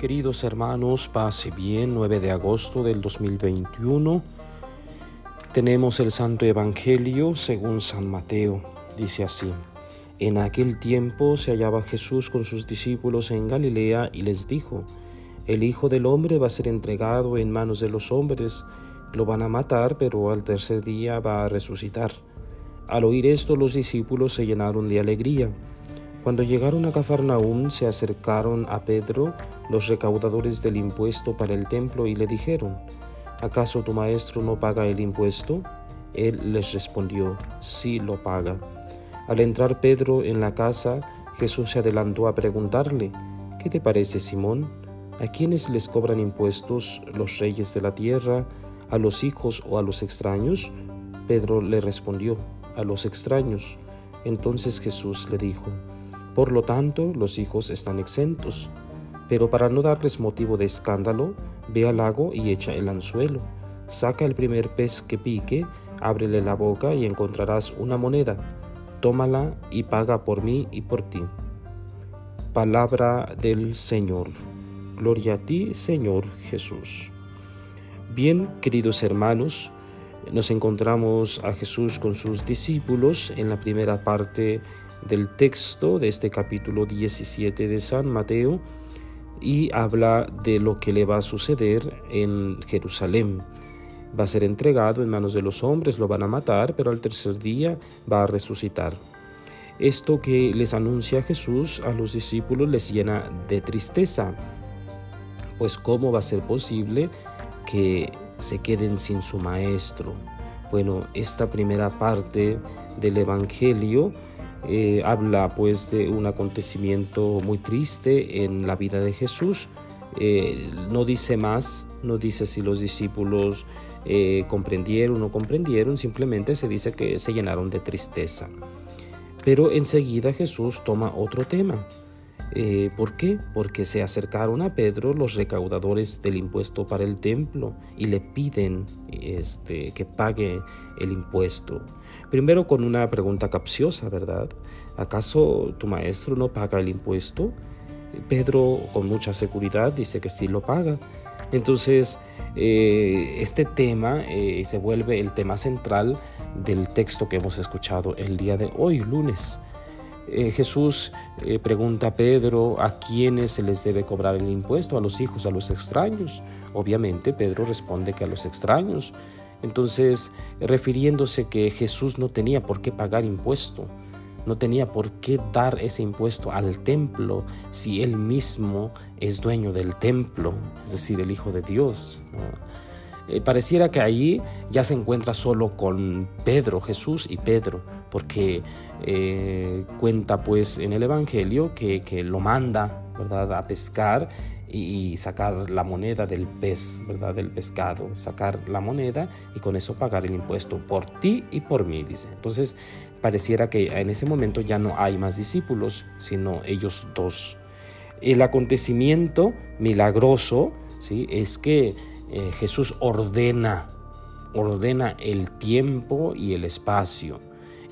Queridos hermanos, pase bien, 9 de agosto del 2021. Tenemos el Santo Evangelio según San Mateo. Dice así. En aquel tiempo se hallaba Jesús con sus discípulos en Galilea y les dijo, El Hijo del Hombre va a ser entregado en manos de los hombres, lo van a matar, pero al tercer día va a resucitar. Al oír esto los discípulos se llenaron de alegría. Cuando llegaron a Cafarnaúm se acercaron a Pedro los recaudadores del impuesto para el templo y le dijeron, ¿acaso tu maestro no paga el impuesto? Él les respondió, sí lo paga. Al entrar Pedro en la casa, Jesús se adelantó a preguntarle, ¿qué te parece Simón? ¿A quiénes les cobran impuestos los reyes de la tierra, a los hijos o a los extraños? Pedro le respondió, a los extraños. Entonces Jesús le dijo, por lo tanto, los hijos están exentos. Pero para no darles motivo de escándalo, ve al lago y echa el anzuelo. Saca el primer pez que pique, ábrele la boca y encontrarás una moneda. Tómala y paga por mí y por ti. Palabra del Señor. Gloria a ti, Señor Jesús. Bien, queridos hermanos, nos encontramos a Jesús con sus discípulos en la primera parte del texto de este capítulo 17 de San Mateo y habla de lo que le va a suceder en Jerusalén. Va a ser entregado en manos de los hombres, lo van a matar, pero al tercer día va a resucitar. Esto que les anuncia Jesús a los discípulos les llena de tristeza, pues cómo va a ser posible que se queden sin su maestro. Bueno, esta primera parte del Evangelio eh, habla pues de un acontecimiento muy triste en la vida de Jesús. Eh, no dice más, no dice si los discípulos eh, comprendieron o no comprendieron, simplemente se dice que se llenaron de tristeza. Pero enseguida Jesús toma otro tema. ¿Por qué? Porque se acercaron a Pedro los recaudadores del impuesto para el templo y le piden este, que pague el impuesto. Primero con una pregunta capciosa, ¿verdad? ¿Acaso tu maestro no paga el impuesto? Pedro con mucha seguridad dice que sí lo paga. Entonces, eh, este tema eh, se vuelve el tema central del texto que hemos escuchado el día de hoy, lunes. Eh, Jesús pregunta a Pedro a quiénes se les debe cobrar el impuesto, a los hijos, a los extraños. Obviamente Pedro responde que a los extraños. Entonces, refiriéndose que Jesús no tenía por qué pagar impuesto, no tenía por qué dar ese impuesto al templo si él mismo es dueño del templo, es decir, el Hijo de Dios. Eh, pareciera que ahí ya se encuentra solo con Pedro, Jesús y Pedro, porque eh, cuenta pues en el Evangelio que, que lo manda ¿verdad? a pescar y sacar la moneda del pez, ¿verdad? Del pescado, sacar la moneda y con eso pagar el impuesto por ti y por mí, dice. Entonces, pareciera que en ese momento ya no hay más discípulos, sino ellos dos. El acontecimiento milagroso, ¿sí? Es que eh, Jesús ordena, ordena el tiempo y el espacio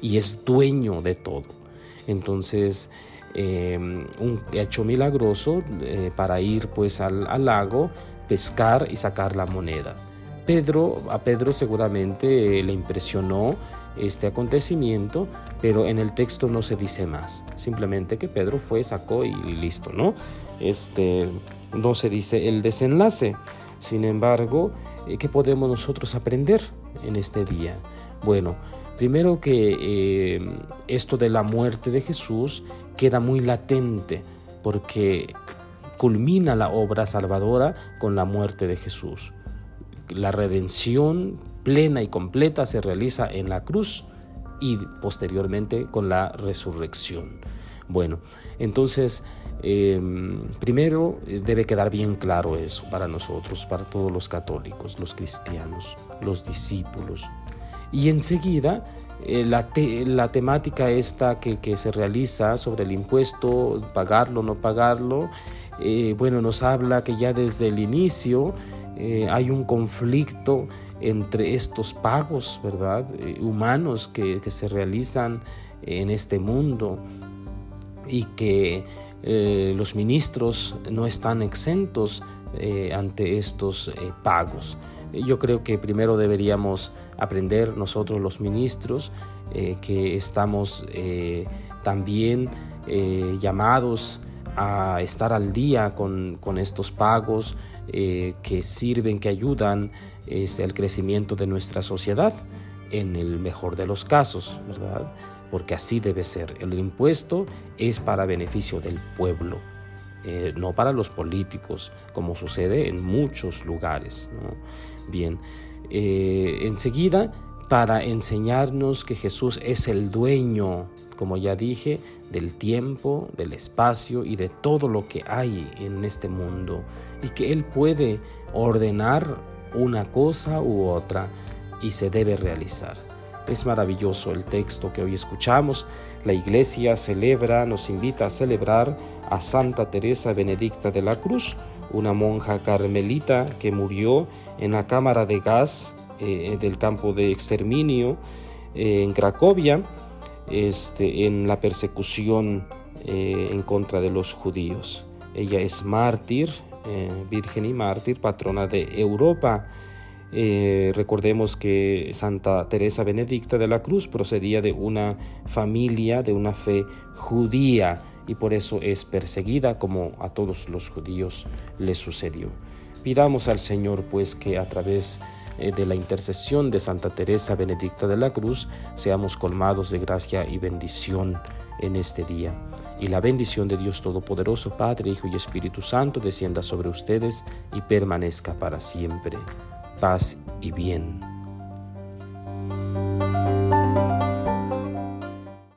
y es dueño de todo. Entonces, Em, un hecho milagroso eh, para ir pues al, lago, pescar y sacar la moneda. Pedro, a Pedro seguramente le impresionó este acontecimiento, pero en el texto no se dice más. Simplemente que Pedro fue, sacó y listo, ¿no? Este, no se dice el desenlace. Sin embargo, eh, ¿qué podemos nosotros aprender en este día? Bueno, primero que eh, esto de la muerte de Jesús queda muy latente porque culmina la obra salvadora con la muerte de Jesús. La redención plena y completa se realiza en la cruz y posteriormente con la resurrección. Bueno, entonces, em, primero eh, debe quedar bien claro eso para nosotros, para todos los católicos, los cristianos, los discípulos. Y enseguida eh, la, temática esta que, se realiza sobre el impuesto, pagarlo, o no pagarlo, eh, bueno, nos habla que ya desde el inicio hay un conflicto entre estos pagos, ¿verdad? humanos que, que, se realizan en este mundo y que eh, los ministros no están exentos eh, ante estos eh, pagos. Yo creo que primero deberíamos aprender nosotros los ministros que estamos también llamados a estar al día con, estos pagos que sirven, que ayudan este, al crecimiento de nuestra sociedad en el mejor de los casos, ¿verdad? Porque así debe ser. El impuesto es para beneficio del pueblo, eh, no para los políticos, como sucede en muchos lugares. Bien, eh, enseguida, para enseñarnos que Jesús es el dueño, como ya dije, del tiempo, del espacio y de todo lo que hay en este mundo, y que Él puede ordenar una cosa u otra y se debe realizar. Es maravilloso el texto que hoy escuchamos. La iglesia celebra, nos invita a celebrar a Santa Teresa Benedicta de la Cruz, una monja carmelita que murió en la cámara de gas eh, del campo de exterminio eh, en Cracovia, este, en la persecución eh, en contra de los judíos. Ella es mártir, virgen y mártir, patrona de Europa. Eh, recordemos que Santa Teresa Benedicta de la Cruz procedía de una familia de una fe judía y por eso es perseguida como a todos los judíos le sucedió. Pidamos al Señor pues que a través eh, de la intercesión de Santa Teresa Benedicta de la Cruz seamos colmados de gracia y bendición en este día. Y la bendición de Dios Todopoderoso, Padre, Hijo y Espíritu Santo, descienda sobre ustedes y permanezca para siempre paz y bien.